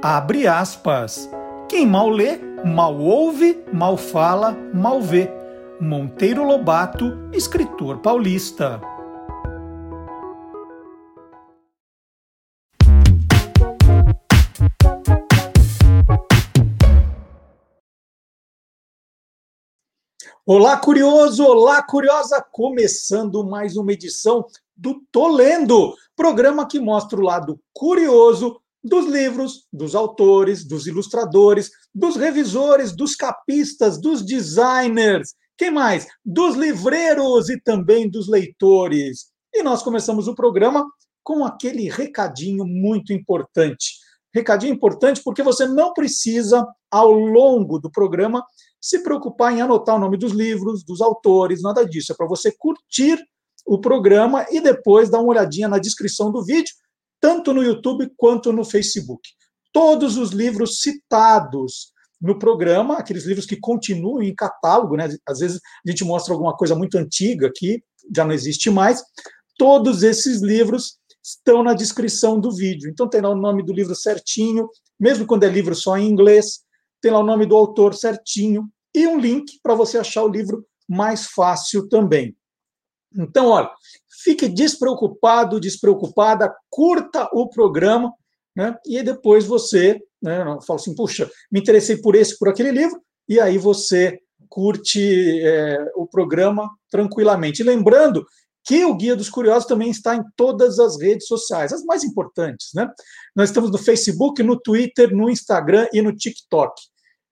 Abre aspas. Quem mal lê, mal ouve, mal fala, mal vê. Monteiro Lobato, escritor paulista. Olá, curioso! Olá, curiosa! Começando mais uma edição do Tolendo, programa que mostra o lado curioso dos livros, dos autores, dos ilustradores, dos revisores, dos capistas, dos designers, quem mais? Dos livreiros e também dos leitores. E nós começamos o programa com aquele recadinho muito importante. Recadinho importante porque você não precisa, ao longo do programa, se preocupar em anotar o nome dos livros, dos autores, nada disso. É para você curtir o programa e depois dar uma olhadinha na descrição do vídeo tanto no YouTube quanto no Facebook. Todos os livros citados no programa, aqueles livros que continuam em catálogo, né? Às vezes a gente mostra alguma coisa muito antiga que já não existe mais. Todos esses livros estão na descrição do vídeo. Então tem lá o nome do livro certinho, mesmo quando é livro só em inglês, tem lá o nome do autor certinho e um link para você achar o livro mais fácil também. Então, olha, fique despreocupado, despreocupada, curta o programa, né? E depois você, né, fala assim, puxa, me interessei por esse, por aquele livro, e aí você curte é, o programa tranquilamente. lembrando que o Guia dos Curiosos também está em todas as redes sociais, as mais importantes, né? Nós estamos no Facebook, no Twitter, no Instagram e no TikTok.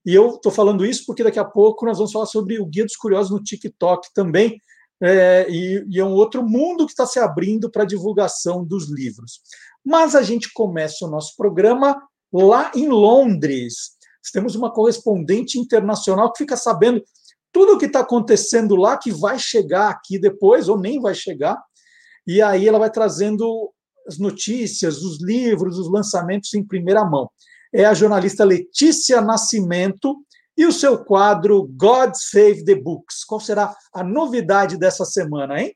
E eu estou falando isso porque daqui a pouco nós vamos falar sobre o Guia dos Curiosos no TikTok também, é, e, e, é um outro mundo que está se abrindo para a divulgação dos livros. Mas a gente começa o nosso programa lá em Londres. Temos uma correspondente internacional que fica sabendo tudo o que está acontecendo lá, que vai chegar aqui depois, ou nem vai chegar, e aí ela vai trazendo as notícias, os livros, os lançamentos em primeira mão. É a jornalista Letícia Nascimento, e o seu quadro God Save the Books. Qual será a novidade dessa semana, hein?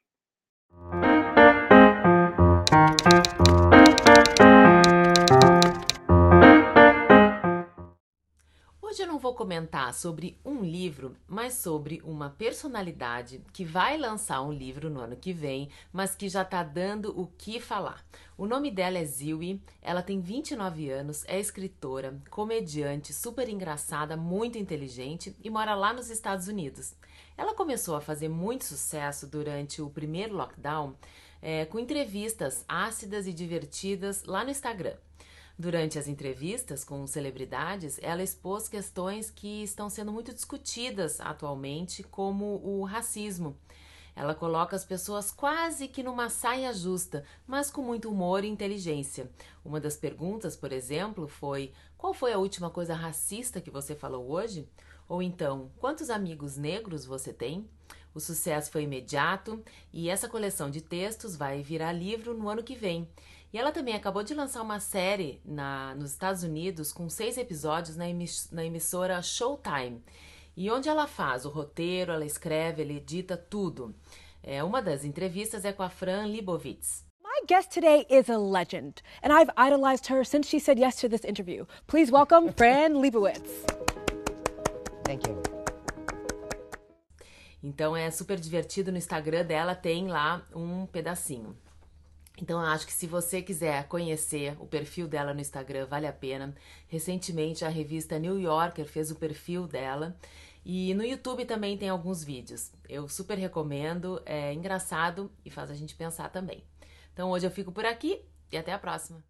Vou comentar sobre um livro, mas sobre uma personalidade que vai lançar um livro no ano que vem, mas que já está dando o que falar. O nome dela é Ziwi, ela tem 29 anos, é escritora, comediante, super engraçada, muito inteligente e mora lá nos Estados Unidos. Ela começou a fazer muito sucesso durante o primeiro lockdown é, com entrevistas ácidas e divertidas lá no Instagram. Durante as entrevistas com celebridades, ela expôs questões que estão sendo muito discutidas atualmente, como o racismo ela coloca as pessoas quase que numa saia justa, mas com muito humor e inteligência. Uma das perguntas, por exemplo, foi: Qual foi a última coisa racista que você falou hoje? Ou então, quantos amigos negros você tem? O sucesso foi imediato e essa coleção de textos vai virar livro no ano que vem. E ela também acabou de lançar uma série na, nos Estados Unidos com seis episódios na, na emissora Showtime. E onde ela faz o roteiro, ela escreve, ela edita tudo. É, uma das entrevistas é com a Fran Libovitz. My guest today is a legend, and I've idolized her since she said yes to this interview. Please welcome Fran Lebowitz. Thank you. Então é super divertido no Instagram dela, tem lá um pedacinho. Então acho que se você quiser conhecer o perfil dela no Instagram, vale a pena. Recentemente a revista New Yorker fez o perfil dela e no YouTube também tem alguns vídeos. Eu super recomendo, é engraçado e faz a gente pensar também. Então hoje eu fico por aqui e até a próxima.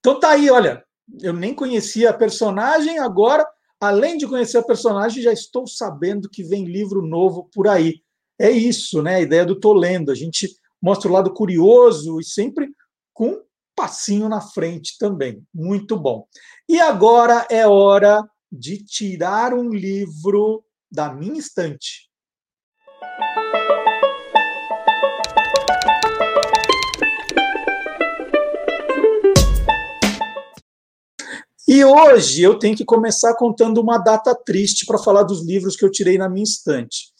Então tá aí, olha, eu nem conhecia a personagem, agora, além de conhecer a personagem, já estou sabendo que vem livro novo por aí. É isso, né? A ideia do Tolendo. A gente mostra o lado curioso e sempre com passinho na frente também. Muito bom. E agora é hora de tirar um livro da minha estante. E hoje eu tenho que começar contando uma data triste para falar dos livros que eu tirei na minha estante.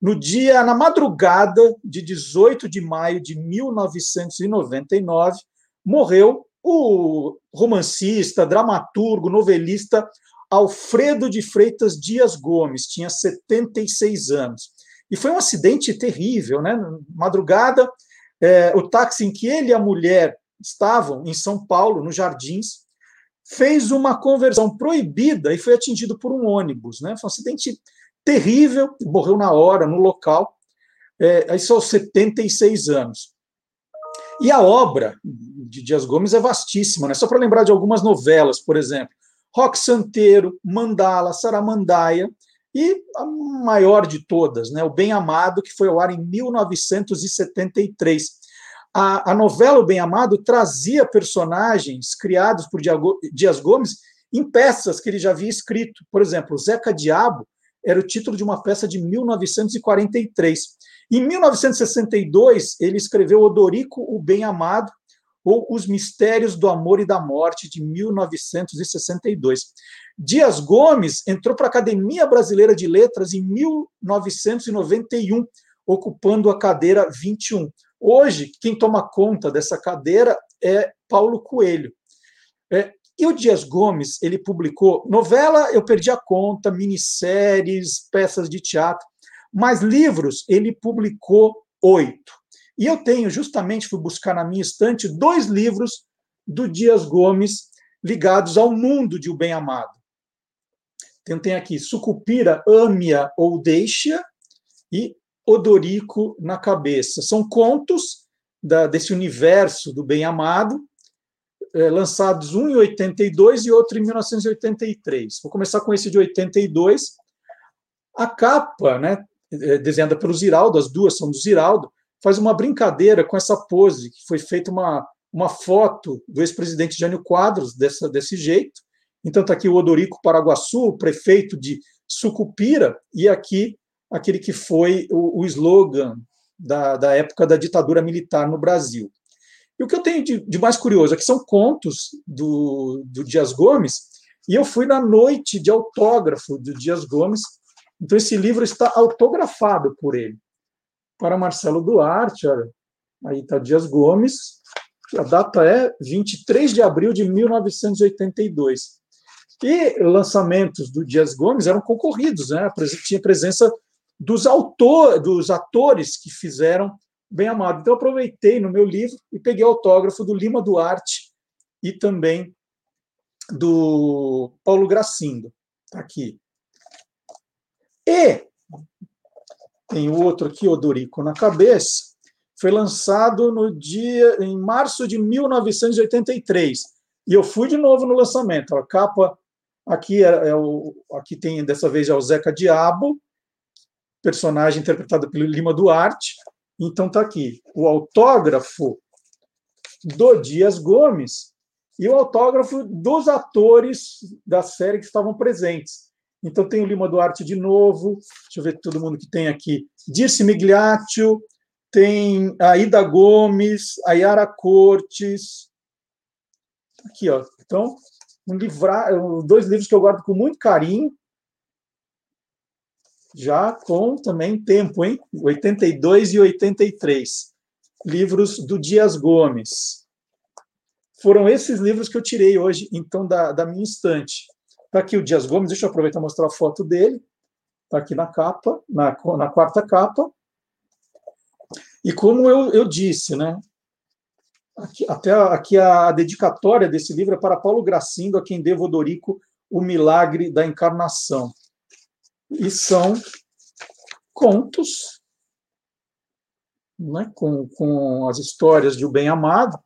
No dia, na madrugada de 18 de maio de 1999, morreu o romancista, dramaturgo, novelista Alfredo de Freitas Dias Gomes, tinha 76 anos. E foi um acidente terrível, né? Madrugada, é, o táxi em que ele e a mulher estavam, em São Paulo, nos Jardins, fez uma conversão proibida e foi atingido por um ônibus. Né? Foi um acidente terrível, morreu na hora, no local, é, isso aos 76 anos. E a obra de Dias Gomes é vastíssima, né? só para lembrar de algumas novelas, por exemplo, Rock Santeiro, Mandala, Saramandaia, e a maior de todas, né? O Bem Amado, que foi ao ar em 1973. A, a novela O Bem Amado trazia personagens criados por Dias Gomes em peças que ele já havia escrito. Por exemplo, Zeca Diabo era o título de uma peça de 1943. Em 1962, ele escreveu Odorico, o Bem Amado, ou Os Mistérios do Amor e da Morte, de 1962. Dias Gomes entrou para a Academia Brasileira de Letras em 1991, ocupando a cadeira 21. Hoje, quem toma conta dessa cadeira é Paulo Coelho. É, e o Dias Gomes, ele publicou novela, eu perdi a conta, minisséries, peças de teatro, mas livros ele publicou oito. E eu tenho, justamente, fui buscar na minha estante dois livros do Dias Gomes ligados ao mundo de O Bem Amado. Então, tem aqui Sucupira, Ame-a ou Deixa e Odorico na Cabeça. São contos da, desse universo do Bem Amado, é, lançados um em 82 e outro em 1983. Vou começar com esse de 82. A capa, né, é, desenhada pelo Ziraldo, as duas são do Ziraldo, faz uma brincadeira com essa pose, que foi feita uma, uma foto do ex-presidente Jânio Quadros dessa, desse jeito. Então está aqui o Odorico Paraguaçu, prefeito de Sucupira, e aqui aquele que foi o, o slogan da, da época da ditadura militar no Brasil. E o que eu tenho de, de mais curioso aqui são contos do, do Dias Gomes, e eu fui na noite de autógrafo do Dias Gomes, então esse livro está autografado por ele para Marcelo Duarte, olha, aí está Dias Gomes, a data é 23 de abril de 1982. E lançamentos do Dias Gomes eram concorridos, né? tinha presença dos, autor, dos atores que fizeram Bem Amado. Então, aproveitei no meu livro e peguei o autógrafo do Lima Duarte e também do Paulo Gracindo. Está aqui. E tem o outro aqui, Odorico na cabeça, foi lançado no dia em março de 1983. E eu fui de novo no lançamento. A capa aqui é, é o aqui tem dessa vez é o Zeca Diabo, personagem interpretado pelo Lima Duarte. Então tá aqui o autógrafo do Dias Gomes e o autógrafo dos atores da série que estavam presentes. Então tem o Lima Duarte de novo, deixa eu ver todo mundo que tem aqui. Dirce Migliaccio, tem a Ida Gomes, a Yara Cortes. Aqui, ó. Então, um livra... dois livros que eu guardo com muito carinho, já com também tempo, hein? 82 e 83. Livros do Dias Gomes. Foram esses livros que eu tirei hoje, então, da, da minha estante. Está aqui o Dias Gomes, deixa eu aproveitar e mostrar a foto dele. Está aqui na capa, na, na quarta capa. E como eu, eu disse, né? Aqui, até aqui a dedicatória desse livro é para Paulo Gracindo, a quem devo Odorico o milagre da encarnação. E são contos né, com, com as histórias de O Bem Amado.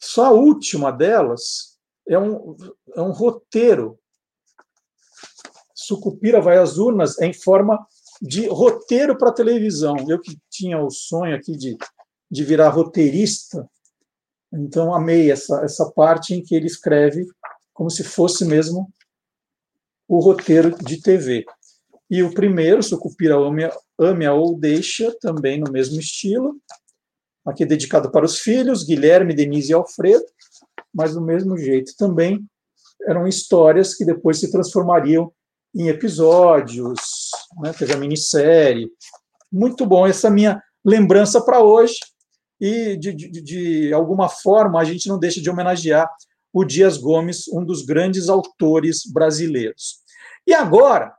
Só a última delas é um, é um roteiro. Sucupira vai às urnas em forma de roteiro para televisão. Eu que tinha o sonho aqui de, de virar roteirista, então amei essa, essa parte em que ele escreve como se fosse mesmo o roteiro de TV. E o primeiro, Sucupira Ame-a ou Deixa, também no mesmo estilo. Aqui dedicado para os filhos, Guilherme, Denise e Alfredo mas do mesmo jeito também eram histórias que depois se transformariam em episódios, né? teve a minissérie. Muito bom essa minha lembrança para hoje. E, de, de, de alguma forma, a gente não deixa de homenagear o Dias Gomes, um dos grandes autores brasileiros. E agora,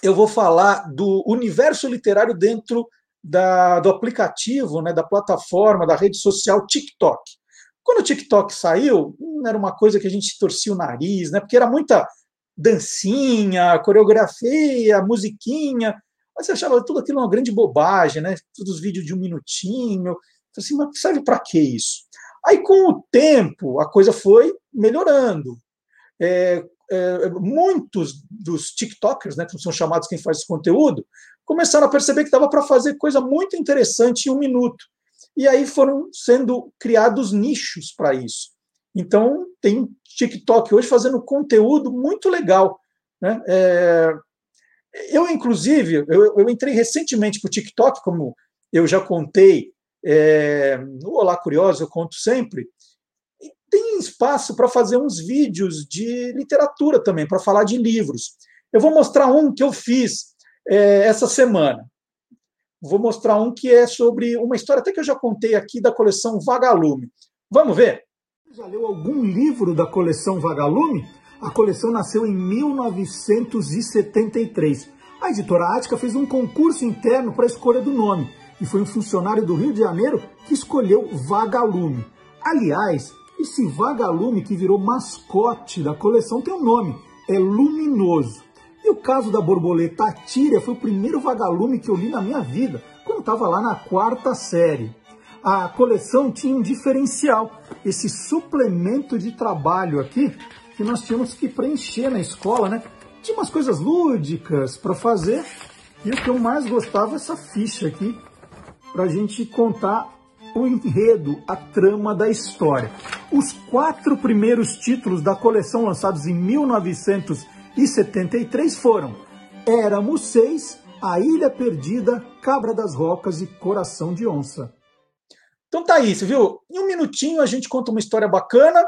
eu vou falar do universo literário dentro da, do aplicativo, né, da plataforma, da rede social TikTok. Quando o TikTok saiu, hum, era uma coisa que a gente torcia o nariz, né, porque era muita dancinha, coreografia, musiquinha, mas você achava tudo aquilo uma grande bobagem, né? Todos os vídeos de um minutinho. Assim, mas serve para que isso? Aí, com o tempo, a coisa foi melhorando. É, é, muitos dos TikTokers, né, que são chamados quem faz esse conteúdo, começaram a perceber que dava para fazer coisa muito interessante em um minuto. E aí foram sendo criados nichos para isso. Então, tem TikTok hoje fazendo conteúdo muito legal. Né? É, eu, inclusive, eu, eu entrei recentemente para o TikTok, como eu já contei é, no Olá Curioso, eu conto sempre, tem espaço para fazer uns vídeos de literatura também, para falar de livros. Eu vou mostrar um que eu fiz é, essa semana. Vou mostrar um que é sobre uma história até que eu já contei aqui da coleção Vagalume. Vamos ver? Já leu algum livro da coleção Vagalume? A coleção nasceu em 1973. A editora Ática fez um concurso interno para a escolha do nome e foi um funcionário do Rio de Janeiro que escolheu Vagalume. Aliás, esse Vagalume que virou mascote da coleção tem um nome, é Luminoso. E o caso da borboleta Atíria foi o primeiro vagalume que eu li na minha vida, quando estava lá na quarta série. A coleção tinha um diferencial, esse suplemento de trabalho aqui, que nós tínhamos que preencher na escola, né? Tinha umas coisas lúdicas para fazer, e o que eu mais gostava é essa ficha aqui, para a gente contar o enredo, a trama da história. Os quatro primeiros títulos da coleção lançados em 1973 foram Éramos Seis, A Ilha Perdida, Cabra das Rocas e Coração de Onça. Então tá isso, viu? Em um minutinho a gente conta uma história bacana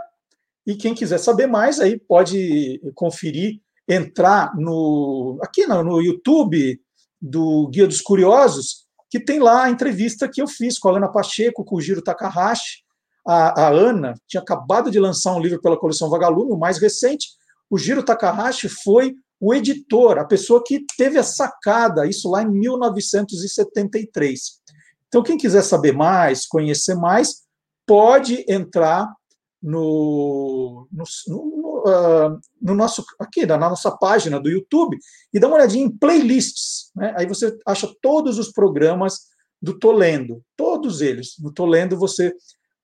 e quem quiser saber mais aí pode conferir, entrar no aqui no, no YouTube do Guia dos Curiosos que tem lá a entrevista que eu fiz com a Ana Pacheco, com o Giro Takahashi. A, a Ana tinha acabado de lançar um livro pela coleção Vagalume, o mais recente. O Giro Takahashi foi o editor, a pessoa que teve a sacada, isso lá em 1973. Então, quem quiser saber mais, conhecer mais, pode entrar no, no, no, uh, no, nosso aqui na nossa página do YouTube e dá uma olhadinha em playlists. Né? Aí você acha todos os programas do Tolendo, todos eles. No Tolendo você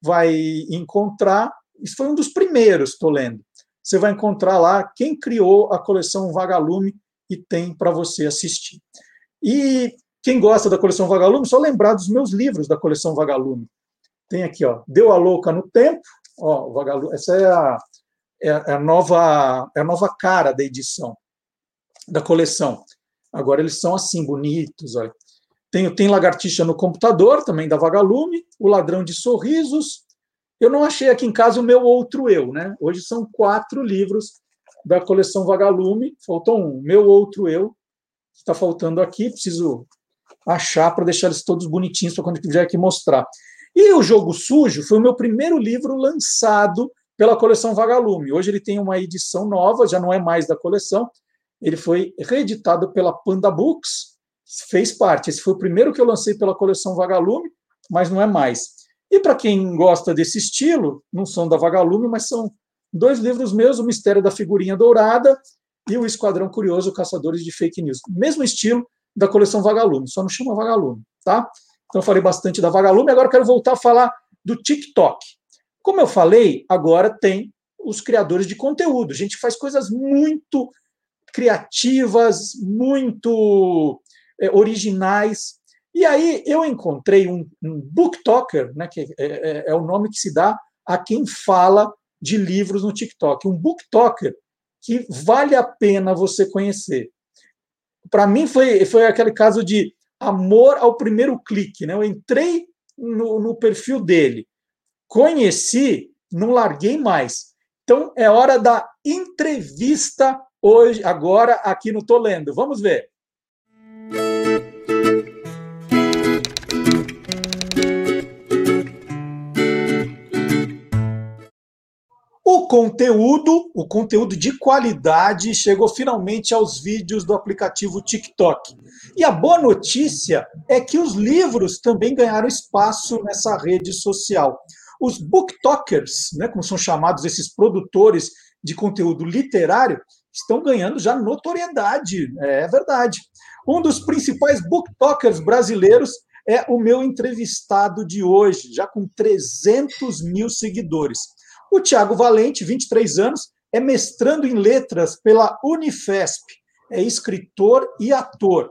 vai encontrar. Isso foi um dos primeiros Tolendo. Você vai encontrar lá quem criou a coleção Vagalume e tem para você assistir. E quem gosta da coleção Vagalume, só lembrar dos meus livros da coleção Vagalume. Tem aqui, ó, Deu a Louca no Tempo, Ó, Vagalume, essa é a, é, é a, nova, é a nova cara da edição, da coleção. Agora eles são assim, bonitos. Olha. Tem, tem Lagartixa no computador, também da Vagalume, O Ladrão de Sorrisos. Eu não achei aqui em casa o meu outro eu, né? Hoje são quatro livros da coleção Vagalume. Faltou um, Meu Outro Eu. Está faltando aqui, preciso achar para deixar eles todos bonitinhos para quando quiser aqui mostrar. E o Jogo Sujo foi o meu primeiro livro lançado pela coleção Vagalume. Hoje ele tem uma edição nova, já não é mais da coleção. Ele foi reeditado pela Panda Books, fez parte. Esse foi o primeiro que eu lancei pela coleção Vagalume, mas não é mais. E para quem gosta desse estilo, não são da Vagalume, mas são dois livros meus, O Mistério da Figurinha Dourada e O Esquadrão Curioso, Caçadores de Fake News. Mesmo estilo da coleção Vagalume, só não chama Vagalume, tá? Então, falei bastante da Vagalume, agora quero voltar a falar do TikTok. Como eu falei, agora tem os criadores de conteúdo. Gente faz coisas muito criativas, muito é, originais. E aí eu encontrei um, um né, que é, é, é, o nome que se dá a quem fala de livros no TikTok. Um booktalker que vale a pena você conhecer. Para mim foi, foi aquele caso de amor ao primeiro clique. Né? Eu entrei no, no perfil dele, conheci, não larguei mais. Então é hora da entrevista hoje, agora aqui no Tô Lendo. Vamos ver. O conteúdo, o conteúdo de qualidade, chegou finalmente aos vídeos do aplicativo TikTok. E a boa notícia é que os livros também ganharam espaço nessa rede social. Os booktokers, né, como são chamados esses produtores de conteúdo literário, estão ganhando já notoriedade, é verdade. Um dos principais booktokers brasileiros é o meu entrevistado de hoje, já com 300 mil seguidores. O Tiago Valente, 23 anos, é mestrando em letras pela Unifesp, é escritor e ator.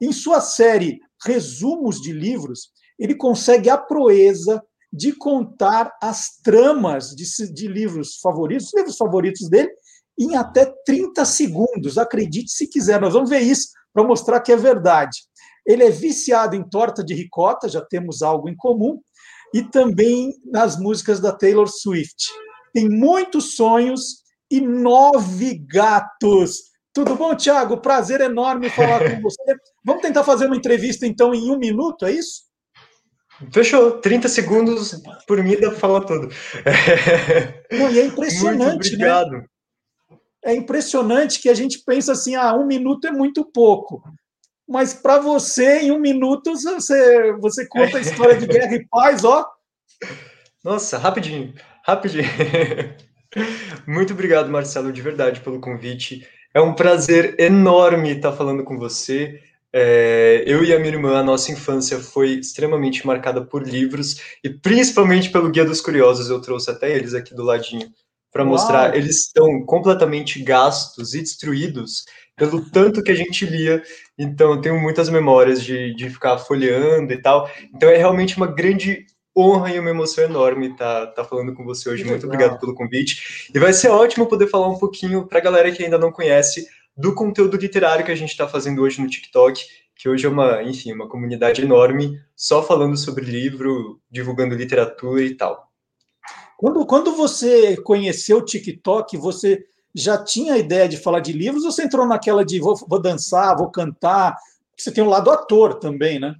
Em sua série Resumos de Livros, ele consegue a proeza de contar as tramas de, de livros favoritos, os livros favoritos dele, em até 30 segundos. Acredite se quiser, nós vamos ver isso para mostrar que é verdade. Ele é viciado em torta de ricota, já temos algo em comum, e também nas músicas da Taylor Swift. Tem muitos sonhos e nove gatos. Tudo bom, Tiago? Prazer enorme falar com você. Vamos tentar fazer uma entrevista, então, em um minuto, é isso? Fechou, 30 segundos por mim dá para falar tudo. Não, e é impressionante, Muito obrigado. né? É impressionante que a gente pensa assim, ah, um minuto é muito pouco mas para você, em um minuto, você, você conta a história de guerra e paz, ó. Nossa, rapidinho, rapidinho. Muito obrigado, Marcelo, de verdade, pelo convite. É um prazer enorme estar falando com você. É, eu e a minha irmã, a nossa infância foi extremamente marcada por livros e principalmente pelo Guia dos Curiosos. Eu trouxe até eles aqui do ladinho para mostrar. Eles estão completamente gastos e destruídos pelo tanto que a gente lia. Então, eu tenho muitas memórias de, de ficar folheando e tal. Então, é realmente uma grande honra e uma emoção enorme estar tá, tá falando com você hoje. Muito obrigado pelo convite. E vai ser ótimo poder falar um pouquinho para a galera que ainda não conhece do conteúdo literário que a gente está fazendo hoje no TikTok, que hoje é uma, enfim, uma comunidade enorme, só falando sobre livro, divulgando literatura e tal. Quando, quando você conheceu o TikTok, você já tinha a ideia de falar de livros ou você entrou naquela de vou, vou dançar, vou cantar? Você tem um lado ator também, né?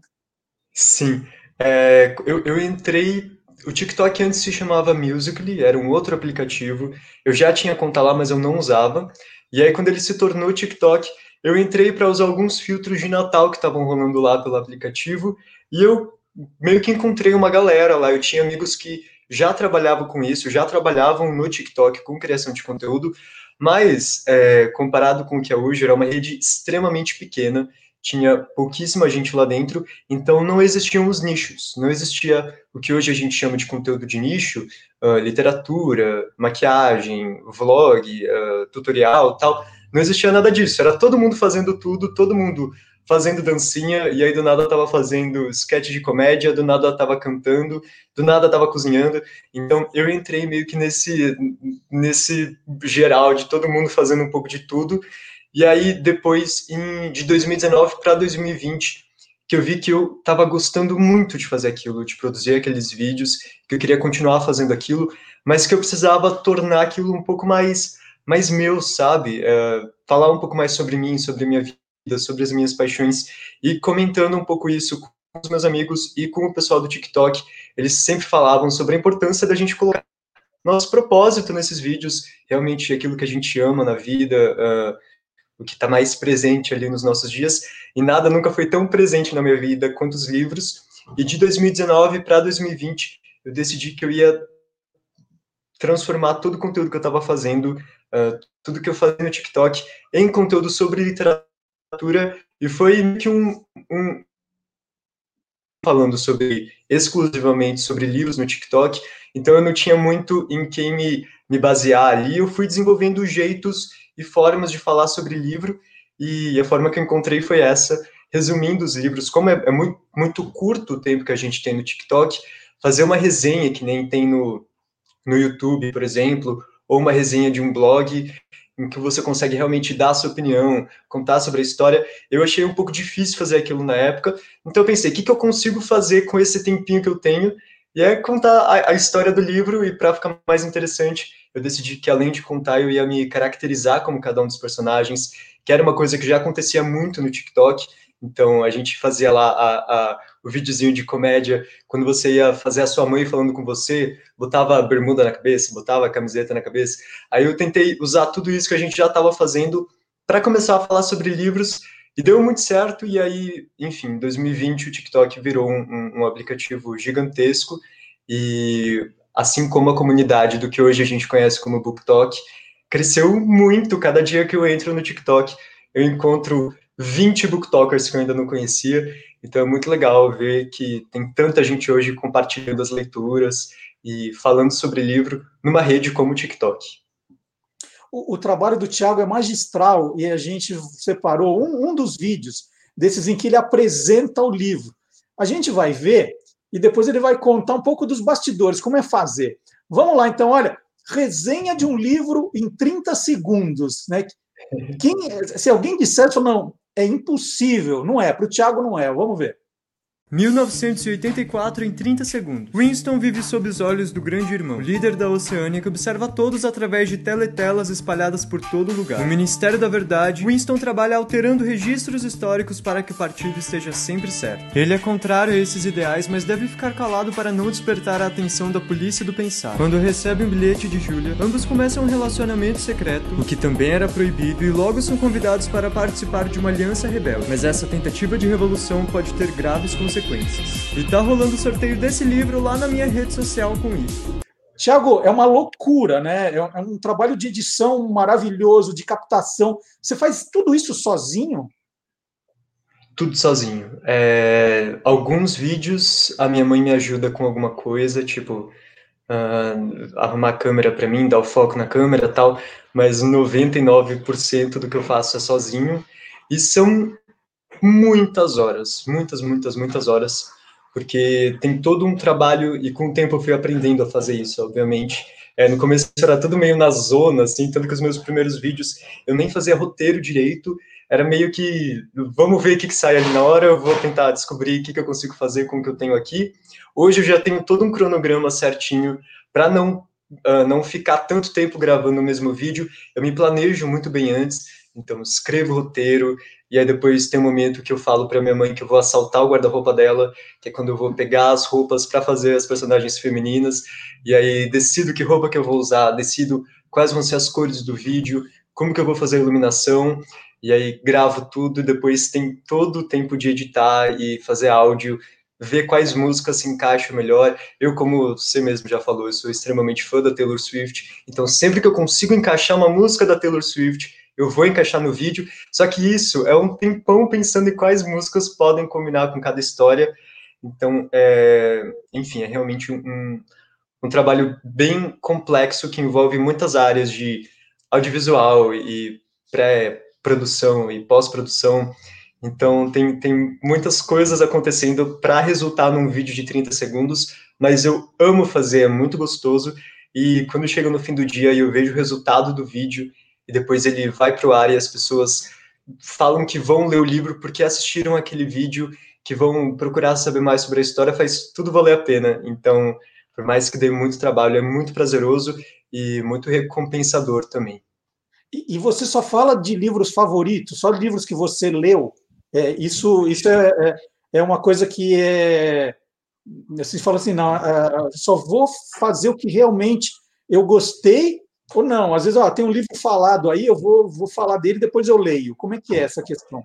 Sim. É, eu, eu entrei. O TikTok antes se chamava Musical.ly, era um outro aplicativo. Eu já tinha conta lá, mas eu não usava. E aí, quando ele se tornou TikTok, eu entrei para usar alguns filtros de Natal que estavam rolando lá pelo aplicativo. E eu meio que encontrei uma galera lá. Eu tinha amigos que já trabalhavam com isso, já trabalhavam no TikTok com criação de conteúdo, mas, é, comparado com o que é hoje, era uma rede extremamente pequena, tinha pouquíssima gente lá dentro, então não existiam os nichos, não existia o que hoje a gente chama de conteúdo de nicho, uh, literatura, maquiagem, vlog, uh, tutorial, tal, não existia nada disso, era todo mundo fazendo tudo, todo mundo fazendo dancinha, e aí do nada tava fazendo sketch de comédia, do nada tava cantando, do nada tava cozinhando. Então eu entrei meio que nesse, nesse geral de todo mundo fazendo um pouco de tudo. E aí depois, em, de 2019 para 2020, que eu vi que eu tava gostando muito de fazer aquilo, de produzir aqueles vídeos, que eu queria continuar fazendo aquilo, mas que eu precisava tornar aquilo um pouco mais mais meu, sabe? Uh, falar um pouco mais sobre mim, sobre minha vida sobre as minhas paixões e comentando um pouco isso com os meus amigos e com o pessoal do TikTok. Eles sempre falavam sobre a importância da gente colocar nosso propósito nesses vídeos, realmente aquilo que a gente ama na vida, uh, o que está mais presente ali nos nossos dias. E nada nunca foi tão presente na minha vida quanto os livros. E de 2019 para 2020, eu decidi que eu ia transformar todo o conteúdo que eu estava fazendo, uh, tudo que eu fazia no TikTok, em conteúdo sobre literatura e foi que um, um falando sobre exclusivamente sobre livros no TikTok, então eu não tinha muito em quem me, me basear ali, eu fui desenvolvendo jeitos e formas de falar sobre livro, e a forma que eu encontrei foi essa, resumindo os livros, como é, é muito, muito curto o tempo que a gente tem no TikTok, fazer uma resenha que nem tem no, no YouTube, por exemplo, ou uma resenha de um blog, em que você consegue realmente dar a sua opinião, contar sobre a história. Eu achei um pouco difícil fazer aquilo na época, então eu pensei, o que, que eu consigo fazer com esse tempinho que eu tenho? E é contar a, a história do livro, e para ficar mais interessante, eu decidi que além de contar, eu ia me caracterizar como cada um dos personagens, que era uma coisa que já acontecia muito no TikTok. Então a gente fazia lá a, a, o videozinho de comédia, quando você ia fazer a sua mãe falando com você, botava a bermuda na cabeça, botava a camiseta na cabeça. Aí eu tentei usar tudo isso que a gente já estava fazendo para começar a falar sobre livros e deu muito certo. E aí, enfim, em 2020 o TikTok virou um, um, um aplicativo gigantesco e assim como a comunidade do que hoje a gente conhece como BookTok, cresceu muito. Cada dia que eu entro no TikTok, eu encontro 20 BookTokers que eu ainda não conhecia. Então é muito legal ver que tem tanta gente hoje compartilhando as leituras e falando sobre livro numa rede como o TikTok. O, o trabalho do Tiago é magistral e a gente separou um, um dos vídeos desses em que ele apresenta o livro. A gente vai ver e depois ele vai contar um pouco dos bastidores, como é fazer. Vamos lá, então, olha, resenha de um livro em 30 segundos. Né? Quem, se alguém dissesse, não, é impossível, não é, para o Thiago não é, vamos ver. 1984 em 30 segundos. Winston vive sob os olhos do grande irmão, líder da Oceânia que observa todos através de teletelas espalhadas por todo lugar. No Ministério da Verdade, Winston trabalha alterando registros históricos para que o partido esteja sempre certo. Ele é contrário a esses ideais, mas deve ficar calado para não despertar a atenção da polícia do pensar. Quando recebe um bilhete de Julia, ambos começam um relacionamento secreto, o que também era proibido, e logo são convidados para participar de uma aliança rebelde. Mas essa tentativa de revolução pode ter graves consequências consequências. E tá rolando o sorteio desse livro lá na minha rede social com isso. Tiago, é uma loucura, né? É um trabalho de edição maravilhoso, de captação. Você faz tudo isso sozinho? Tudo sozinho. É, alguns vídeos a minha mãe me ajuda com alguma coisa, tipo uh, arrumar a câmera para mim, dar o foco na câmera tal, mas 99% do que eu faço é sozinho. E são muitas horas, muitas, muitas, muitas horas, porque tem todo um trabalho e com o tempo eu fui aprendendo a fazer isso, obviamente. É, no começo era tudo meio na zona, assim, tanto que os meus primeiros vídeos eu nem fazia roteiro direito, era meio que vamos ver o que, que sai ali na hora, eu vou tentar descobrir o que, que eu consigo fazer com o que eu tenho aqui. Hoje eu já tenho todo um cronograma certinho para não uh, não ficar tanto tempo gravando o mesmo vídeo. Eu me planejo muito bem antes, então escrevo roteiro, e aí depois tem um momento que eu falo para minha mãe que eu vou assaltar o guarda-roupa dela, que é quando eu vou pegar as roupas para fazer as personagens femininas, e aí decido que roupa que eu vou usar, decido quais vão ser as cores do vídeo, como que eu vou fazer a iluminação, e aí gravo tudo, e depois tem todo o tempo de editar e fazer áudio, ver quais músicas se encaixam melhor. Eu, como você mesmo já falou, eu sou extremamente fã da Taylor Swift, então sempre que eu consigo encaixar uma música da Taylor Swift, eu vou encaixar no vídeo. Só que isso é um tempão pensando em quais músicas podem combinar com cada história. Então, é, enfim, é realmente um, um trabalho bem complexo que envolve muitas áreas de audiovisual e pré-produção e pós-produção. Então, tem, tem muitas coisas acontecendo para resultar num vídeo de 30 segundos, mas eu amo fazer, é muito gostoso. E quando chega no fim do dia e eu vejo o resultado do vídeo e depois ele vai para o ar e as pessoas falam que vão ler o livro porque assistiram aquele vídeo, que vão procurar saber mais sobre a história, faz tudo valer a pena. Então, por mais que dê muito trabalho, é muito prazeroso e muito recompensador também. E, você só fala de livros favoritos, só livros que você leu. É, isso isso é, é, é uma coisa que é. Você fala assim, não, é, só vou fazer o que realmente eu gostei ou não, às vezes, ó, tem um livro falado aí, eu vou, vou falar dele, depois eu leio. Como é que é essa questão?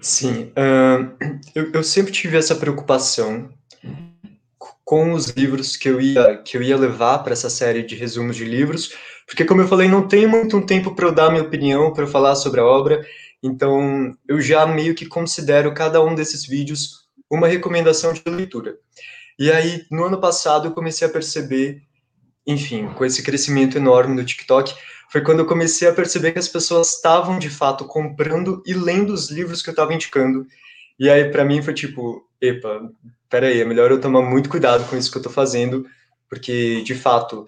Sim, uh, eu, eu, sempre tive essa preocupação com os livros que eu ia, que eu ia levar para essa série de resumos de livros, porque, como eu falei, não tem muito um tempo para eu dar minha opinião, para eu falar sobre a obra, então eu já meio que considero cada um desses vídeos uma recomendação de leitura. E aí, no ano passado, eu comecei a perceber enfim, com esse crescimento enorme do TikTok, foi quando eu comecei a perceber que as pessoas estavam de fato comprando e lendo os livros que eu estava indicando. E aí para mim foi tipo, epa, pera aí, é melhor eu tomar muito cuidado com isso que eu estou fazendo, porque de fato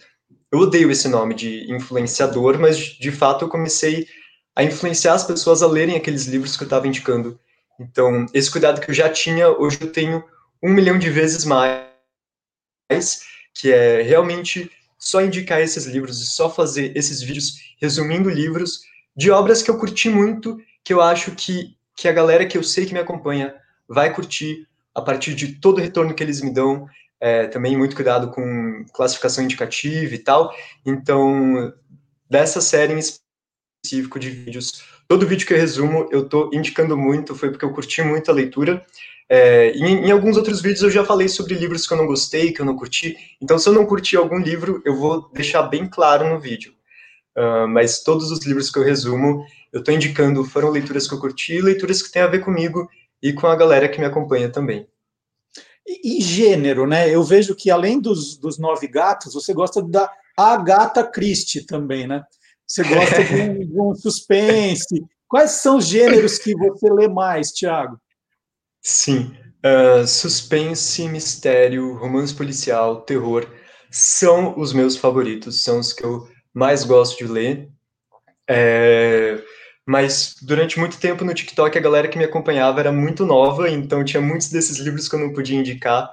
eu odeio esse nome de influenciador, mas de fato eu comecei a influenciar as pessoas a lerem aqueles livros que eu estava indicando. Então, esse cuidado que eu já tinha, hoje eu tenho um milhão de vezes mais, que é realmente só indicar esses livros e só fazer esses vídeos resumindo livros de obras que eu curti muito, que eu acho que, que a galera que eu sei que me acompanha vai curtir a partir de todo o retorno que eles me dão. É, também muito cuidado com classificação indicativa e tal. Então, dessa série em específico de vídeos, todo vídeo que eu resumo, eu estou indicando muito, foi porque eu curti muito a leitura. É, em, em, alguns outros vídeos eu já falei sobre livros que eu não gostei, que eu não curti. Então, se eu não curti algum livro, eu vou deixar bem claro no vídeo. Uh, mas todos os livros que eu resumo, eu estou indicando foram leituras que eu curti, leituras que têm a ver comigo e com a galera que me acompanha também. E, e gênero, né? Eu vejo que além dos, dos nove gatos, você gosta da Agatha Christie também, né? Você gosta de um, de um suspense. Quais são os gêneros que você lê mais, Tiago? Sim, uh, suspense, mistério, romance policial, terror são os meus favoritos, são os que eu mais gosto de ler. É, mas durante muito tempo no TikTok a galera que me acompanhava era muito nova, então tinha muitos desses livros que eu não podia indicar.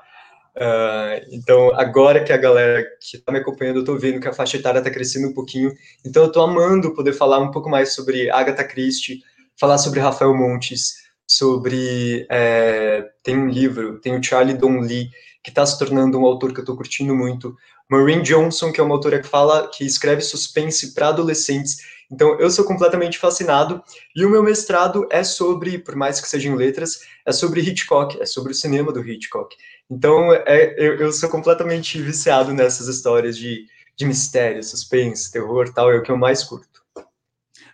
Uh, então agora que a galera que está me acompanhando, eu estou vendo que a faixa etária está crescendo um pouquinho, então eu estou amando poder falar um pouco mais sobre Agatha Christie, falar sobre Rafael Montes, sobre é, tem um livro, tem o Charlie Don Lee que está se tornando um autor que eu estou curtindo muito, Maureen Johnson que é uma autora que fala que escreve suspense para adolescentes então, eu sou completamente fascinado e o meu mestrado é sobre, por mais que seja em letras, é sobre Hitchcock, é sobre o cinema do Hitchcock. Então, é, eu, eu sou completamente viciado nessas histórias de, de mistério, suspense, terror tal, é o que eu mais curto.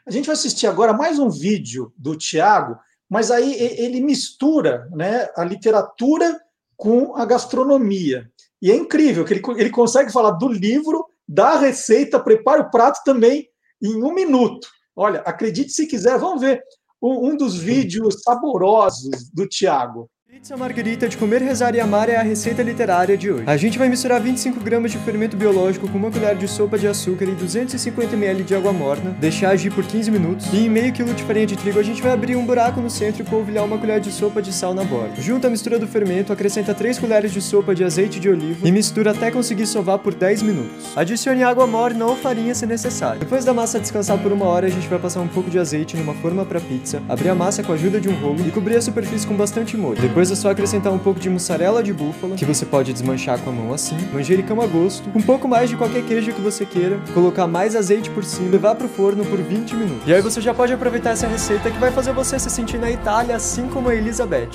A gente vai assistir agora mais um vídeo do Tiago, mas aí ele mistura né, a literatura com a gastronomia. E é incrível que ele, ele consegue falar do livro, da receita, prepara o prato também em um minuto. Olha, acredite se quiser, vamos ver um, dos vídeos saborosos do Tiago. Pizza margarita de comer, rezar e amar é a receita literária de hoje. A gente vai misturar 25 gramas de fermento biológico com uma colher de sopa de açúcar e 250 ml de água morna, deixar agir por 15 minutos, e em meio quilo de farinha de trigo a gente vai abrir um buraco no centro e polvilhar uma colher de sopa de sal na borda. Junta a mistura do fermento, acrescenta 3 colheres de sopa de azeite de oliva e mistura até conseguir sovar por 10 minutos. Adicione água morna ou farinha se necessário. Depois da massa descansar por uma hora, a gente vai passar um pouco de azeite numa forma para pizza, abrir a massa com a ajuda de um rolo e cobrir a superfície com bastante molho. Depois é só acrescentar um pouco de mussarela de búfala, que você pode desmanchar com a mão assim, manjericão a gosto, um pouco mais de qualquer queijo que você queira, colocar mais azeite por cima, levar pro forno por 20 minutos. E aí você já pode aproveitar essa receita que vai fazer você se sentir na Itália, assim como a Elizabeth.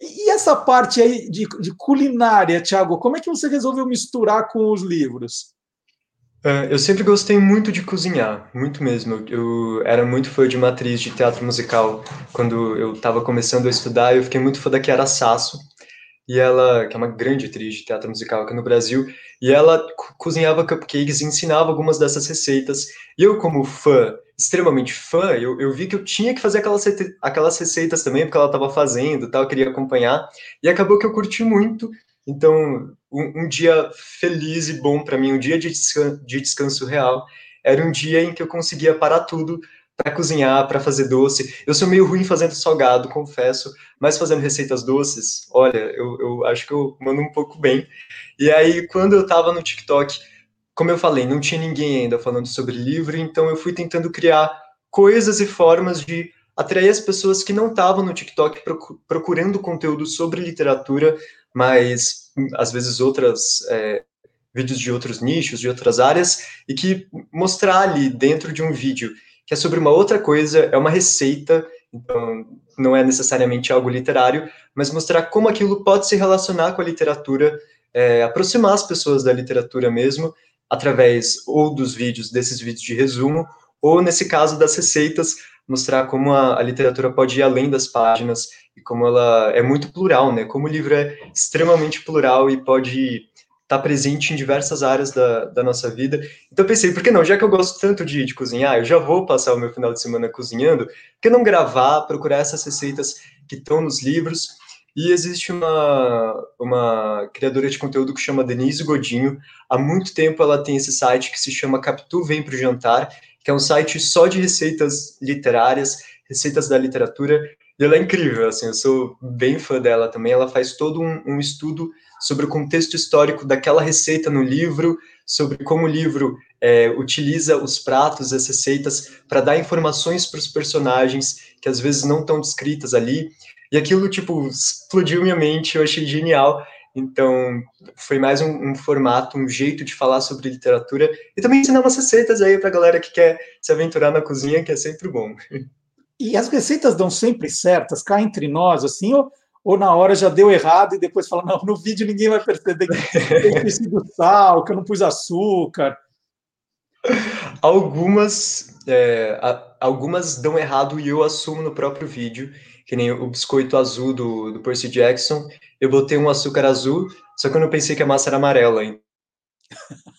E essa parte aí de, de culinária, Thiago, como é que você resolveu misturar com os livros? Uh, eu sempre gostei muito de cozinhar, muito mesmo. Eu, era muito fã de uma atriz de teatro musical quando eu estava começando a estudar. Eu fiquei muito fã da Chiara Sasso, e ela, que é uma grande atriz de teatro musical aqui no Brasil, e ela cozinhava cupcakes e ensinava algumas dessas receitas. E eu, como fã, extremamente fã, eu, eu vi que eu tinha que fazer aquelas, aquelas receitas também, porque ela estava fazendo, tal, eu queria acompanhar. E acabou que eu curti muito então, um, um dia feliz e bom para mim, um dia de descanso, de descanso real, era um dia em que eu conseguia parar tudo para cozinhar, para fazer doce. Eu sou meio ruim fazendo salgado, confesso, mas fazendo receitas doces, olha, eu, eu acho que eu mando um pouco bem. E aí, quando eu estava no TikTok, como eu falei, não tinha ninguém ainda falando sobre livro, então eu fui tentando criar coisas e formas de atrair as pessoas que não estavam no TikTok procurando conteúdo sobre literatura, mas às vezes outras é, vídeos de outros nichos, de outras áreas, e que mostrar ali dentro de um vídeo que é sobre uma outra coisa, é uma receita, então não é necessariamente algo literário, mas mostrar como aquilo pode se relacionar com a literatura, é, aproximar as pessoas da literatura mesmo, através ou dos vídeos, desses vídeos de resumo, ou nesse caso das receitas, mostrar como a, a, literatura pode ir além das páginas e como ela é muito plural, né? Como o livro é extremamente plural e pode estar tá presente em diversas áreas da, da nossa vida. Então pensei, por que não? Já que eu gosto tanto de, de cozinhar, eu já vou passar o meu final de semana cozinhando, por que não gravar, procurar essas receitas que estão nos livros? E existe uma, uma criadora de conteúdo que chama Denise Godinho. Há muito tempo ela tem esse site que se chama Capitu Vem para o Jantar, que é um site só de receitas literárias, receitas da literatura, E ela é incrível, assim, eu sou bem fã dela também. Ela faz todo um, um estudo sobre o contexto histórico daquela receita no livro, sobre como o livro é, utiliza os pratos, as receitas, para dar informações para os personagens que às vezes não estão descritas ali. E aquilo, tipo, explodiu minha mente, eu achei genial. Então, foi mais um, um, formato, um jeito de falar sobre literatura e também ensinar umas receitas aí para a galera que quer se aventurar na cozinha, que é sempre bom. E as receitas dão sempre certas, cá entre nós, assim, ou, ou na hora já deu errado e depois fala, não, no vídeo ninguém vai perceber que eu do sal, que eu não pus açúcar. Algumas, é, algumas dão errado e eu assumo no próprio vídeo que nem o biscoito azul do, do Percy Jackson, eu botei um açúcar azul, só que eu não pensei que a massa era amarela, hein?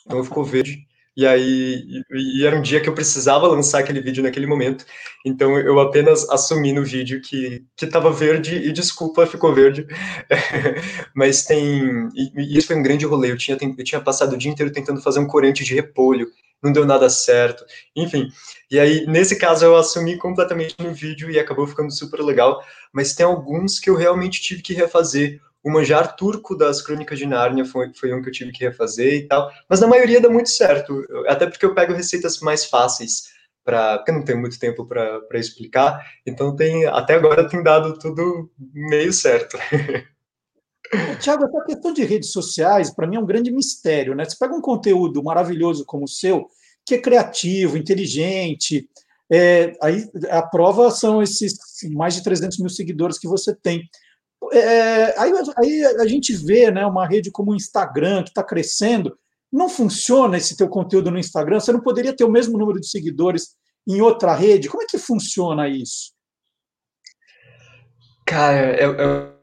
então ficou verde. E aí, e, e, era um dia que eu precisava lançar aquele vídeo naquele momento, então eu apenas assumi no vídeo que estava verde e desculpa, ficou verde. Mas tem, e, e, isso foi um grande rolê. Eu tinha, eu tinha passado o dia inteiro tentando fazer um corante de repolho, não deu nada certo, enfim. E aí, nesse caso, eu assumi completamente no vídeo e acabou ficando super legal, mas tem alguns que eu realmente tive que refazer. O manjar turco das Crônicas de Nárnia foi, foi um que eu tive que refazer e tal, mas na maioria dá muito certo, até porque eu pego receitas mais fáceis, pra, porque não tenho muito tempo para explicar, então tem até agora tem dado tudo meio certo. Tiago, essa questão de redes sociais, para mim, é um grande mistério. Né? Você pega um conteúdo maravilhoso como o seu, que é criativo, inteligente, é, aí a prova são esses mais de 300 mil seguidores que você tem. É, aí, aí, a gente vê né, uma rede como o Instagram, que está crescendo, não funciona esse teu conteúdo no Instagram? Você não poderia ter o mesmo número de seguidores em outra rede? Como é que funciona isso? Cara, é, é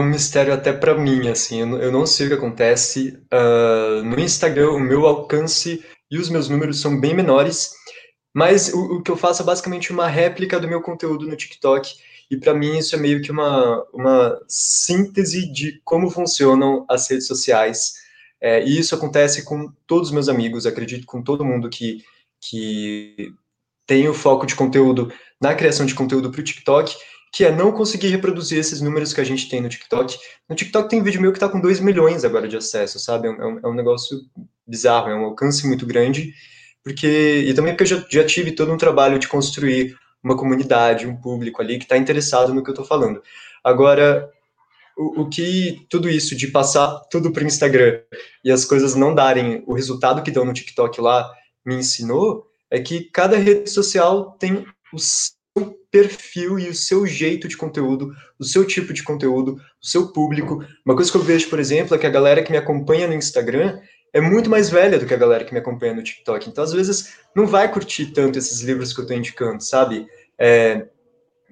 um mistério até para mim, assim, eu não, eu não, sei o que acontece. Uh, no Instagram, o meu alcance e os meus números são bem menores, mas o, o que eu faço é basicamente uma réplica do meu conteúdo no TikTok, e para mim isso é meio que uma, uma síntese de como funcionam as redes sociais. É, e isso acontece com todos os meus amigos, acredito com todo mundo que, que tem o foco de conteúdo na criação de conteúdo para o TikTok, que é não conseguir reproduzir esses números que a gente tem no TikTok. No TikTok tem vídeo meu que está com 2 milhões agora de acesso, sabe? É um, é um negócio bizarro, é um alcance muito grande, porque e também porque eu já, já tive todo um trabalho de construir uma comunidade, um público ali que está interessado no que eu estou falando. Agora, o, o, que tudo isso de passar tudo para o Instagram e as coisas não darem o resultado que dão no TikTok lá me ensinou é que cada rede social tem o seu perfil e o seu jeito de conteúdo, o seu tipo de conteúdo, o seu público. Uma coisa que eu vejo, por exemplo, é que a galera que me acompanha no Instagram é muito mais velha do que a galera que me acompanha no TikTok. Então, às vezes, não vai curtir tanto esses livros que eu estou indicando, sabe? É...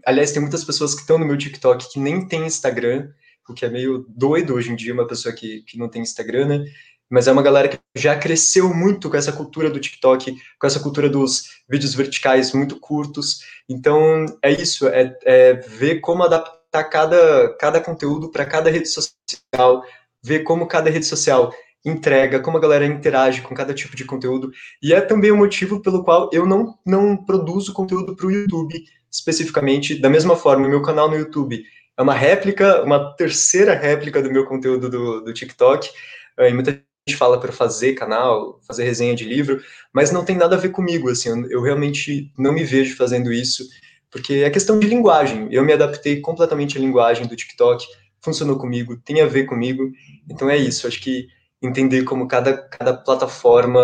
Aliás, tem muitas pessoas que estão no meu TikTok que nem tem Instagram, o que é meio doido hoje em dia, uma pessoa que, que não tem Instagram, né? Mas é uma galera que já cresceu muito com essa cultura do TikTok, com essa cultura dos vídeos verticais muito curtos. Então, é isso, é, é ver como adaptar cada, cada conteúdo para cada rede social, ver como cada rede social entrega, como a galera interage com cada tipo de conteúdo. E é também o motivo pelo qual eu não, não produzo conteúdo para o YouTube especificamente. Da mesma forma, o meu canal no YouTube é uma réplica, uma terceira réplica do meu conteúdo do, do TikTok. Eh, e muita gente fala para fazer canal, fazer resenha de livro, mas não tem nada a ver comigo. Assim, eu, eu realmente não me vejo fazendo isso, porque é questão de linguagem. Eu me adaptei completamente à linguagem do TikTok, funcionou comigo, tem a ver comigo. Então é isso. Acho que entender como cada, cada plataforma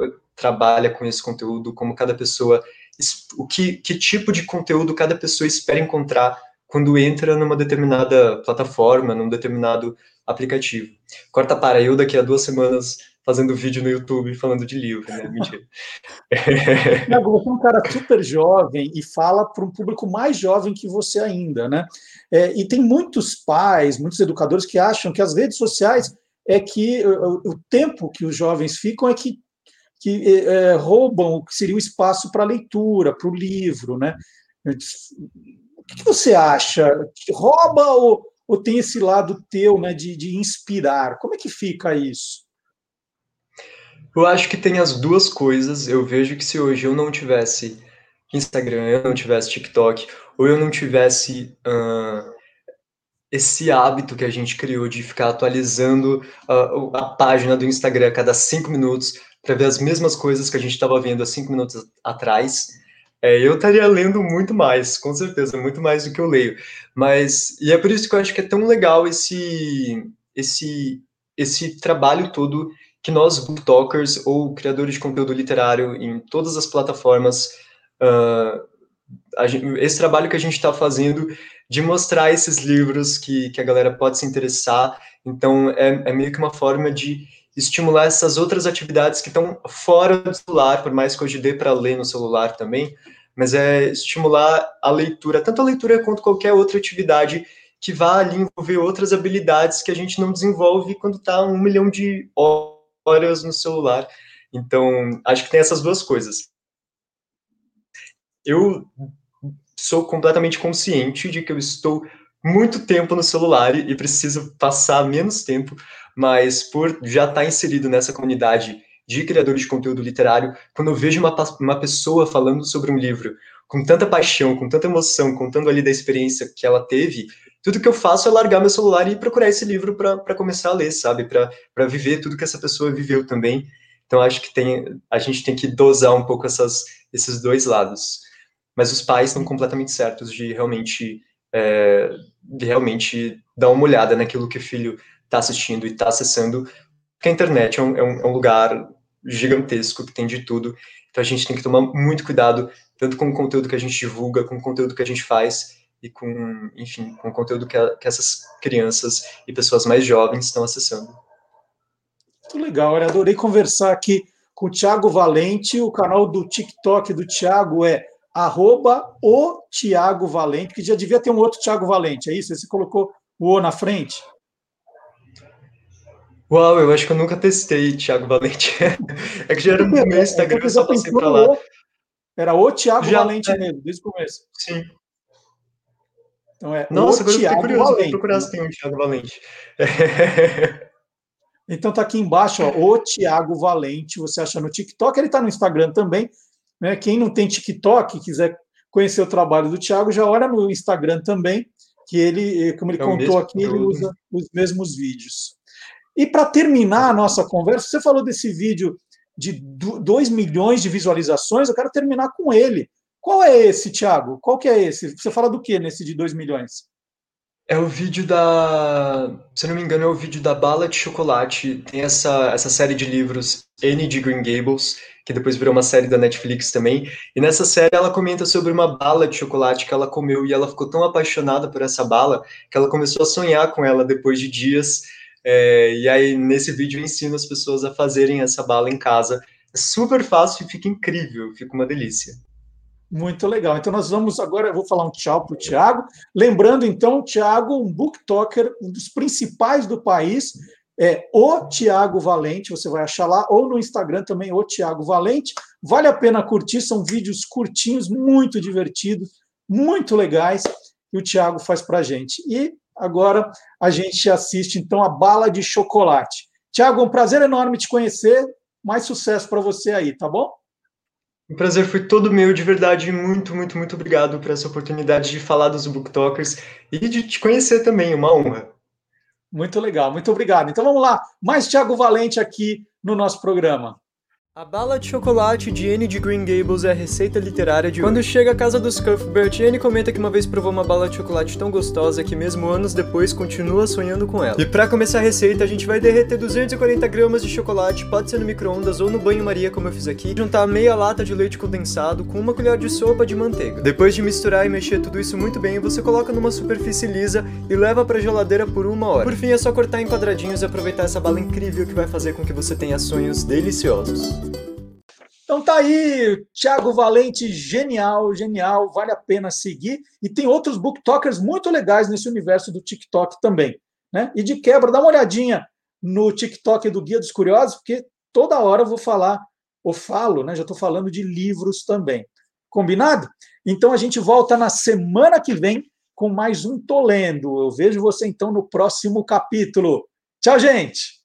eh, trabalha com esse conteúdo, como cada pessoa, o que, que tipo de conteúdo cada pessoa espera encontrar quando entra numa determinada plataforma, num determinado aplicativo. Corta para eu daqui a duas semanas fazendo vídeo no YouTube falando de livro, né? Mentira. Tiago, você é um cara super jovem e fala para um público mais jovem que você ainda, né? É, e tem muitos pais, muitos educadores que acham que as redes sociais é que o, tempo que os jovens ficam é que, que é, é roubam o que seria o espaço para a leitura, para o livro, né? O que você acha? Rouba ou, ou tem esse lado teu né, de, de inspirar? Como é que fica isso? Eu acho que tem as duas coisas. Eu vejo que se hoje eu não tivesse Instagram, eu não tivesse TikTok, ou eu não tivesse uh, esse hábito que a gente criou de ficar atualizando uh, a página do Instagram a cada cinco minutos para ver as mesmas coisas que a gente estava vendo há cinco minutos atrás, é, eu estaria lendo muito mais, com certeza, muito mais do que eu leio. Mas, e é por isso que eu acho que é tão legal esse, esse, esse trabalho todo que nós, booktokers ou criadores de conteúdo literário em todas as plataformas, uh, gente, esse trabalho que a gente está fazendo de mostrar esses livros que, que a galera pode se interessar. Então, é, é meio que uma forma de estimular essas outras atividades que estão fora do celular, por mais que hoje dê para ler no celular também, mas é estimular a leitura, tanto a leitura quanto qualquer outra atividade que vá ali envolver outras habilidades que a gente não desenvolve quando está um milhão de horas no celular. Então, acho que tem essas duas coisas. Eu sou completamente consciente de que eu estou muito tempo no celular e preciso passar menos tempo, mas por já estar inserido nessa comunidade de criadores de conteúdo literário, quando eu vejo uma, uma pessoa falando sobre um livro com tanta paixão, com tanta emoção, contando ali da experiência que ela teve, tudo que eu faço é largar meu celular e procurar esse livro para começar a ler, sabe? Para viver tudo que essa pessoa viveu também. Então, acho que tem, a gente tem que dosar um pouco essas, esses dois lados mas os pais estão completamente certos de realmente, é, de realmente dar uma olhada naquilo que o filho está assistindo e está acessando, porque a internet é um, é, um, é um, lugar gigantesco que tem de tudo, então a gente tem que tomar muito cuidado, tanto com o conteúdo que a gente divulga, com o conteúdo que a gente faz, e com, enfim, com o conteúdo que, a, que essas crianças e pessoas mais jovens estão acessando. Muito legal, eu adorei conversar aqui com o Thiago Valente, o canal do TikTok do Thiago é arroba o Tiago Valente, que já devia ter um outro Tiago Valente, é isso? Você colocou o O na frente? Uau, eu acho que eu nunca testei Tiago Valente. é que já era no meu Instagram, eu só passei para lá. Era o Tiago Valente é. mesmo, desde o começo. Sim. Então é Nossa, agora eu fiquei curioso, Valente. vou procurar se tem um Tiago Valente. Então tá aqui embaixo, ó, o Tiago Valente, você acha no TikTok, ele tá no Instagram também, né? Quem não tem TikTok, quiser conhecer o trabalho do Thiago, já olha no Instagram também, que ele, como ele é contou aqui, ele usa os mesmos vídeos. E para terminar a nossa conversa, você falou desse vídeo de 2 milhões de visualizações, eu quero terminar com ele. Qual é esse, Thiago? Qual que é esse? Você fala do que nesse de 2 milhões? É o vídeo da. Se não me engano, é o vídeo da Bala de Chocolate. Tem essa, essa série de livros, N de Green Gables, que depois virou uma série da Netflix também. E nessa série ela comenta sobre uma bala de chocolate que ela comeu e ela ficou tão apaixonada por essa bala que ela começou a sonhar com ela depois de dias. É, e aí nesse vídeo eu ensino as pessoas a fazerem essa bala em casa. É super fácil e fica incrível, fica uma delícia. Muito legal. Então, nós vamos agora, eu vou falar um tchau para o Tiago. Lembrando, então, Tiago, um booktalker, um dos principais do país, é o Tiago Valente, você vai achar lá, ou no Instagram também, o Tiago Valente. Vale a pena curtir, são vídeos curtinhos, muito divertidos, muito legais, que o Tiago faz para gente. E agora a gente assiste, então, a Bala de Chocolate. Tiago, um prazer enorme te conhecer, mais sucesso para você aí, tá bom? O prazer foi todo meu, de verdade. Muito, muito, muito obrigado por essa oportunidade de falar dos Booktalkers e de te conhecer também, uma honra. Muito legal, muito obrigado. Então vamos lá, mais Thiago Valente aqui no nosso programa. A bala de chocolate de Anne de Green Gables é a receita literária de Quando chega à casa dos Cuthbert, Anne comenta que uma vez provou uma bala de chocolate tão gostosa que mesmo anos depois continua sonhando com ela. E para começar a receita, a gente vai derreter 240 gramas de chocolate, pode ser no micro-ondas ou no banho-maria como eu fiz aqui, juntar meia lata de leite condensado com uma colher de sopa de manteiga. Depois de misturar e mexer tudo isso muito bem, você coloca numa superfície lisa e leva para geladeira por uma hora. Por fim, é só cortar em quadradinhos e aproveitar essa bala incrível que vai fazer com que você tenha sonhos deliciosos. Então tá aí, Thiago Valente, genial, genial, vale a pena seguir. E tem outros booktokers muito legais nesse universo do TikTok também. Né? E de quebra, dá uma olhadinha no TikTok do Guia dos Curiosos, porque toda hora eu vou falar, ou falo, né? Já estou falando de livros também. Combinado? Então a gente volta na semana que vem com mais um Tolendo. Eu vejo você então no próximo capítulo. Tchau, gente!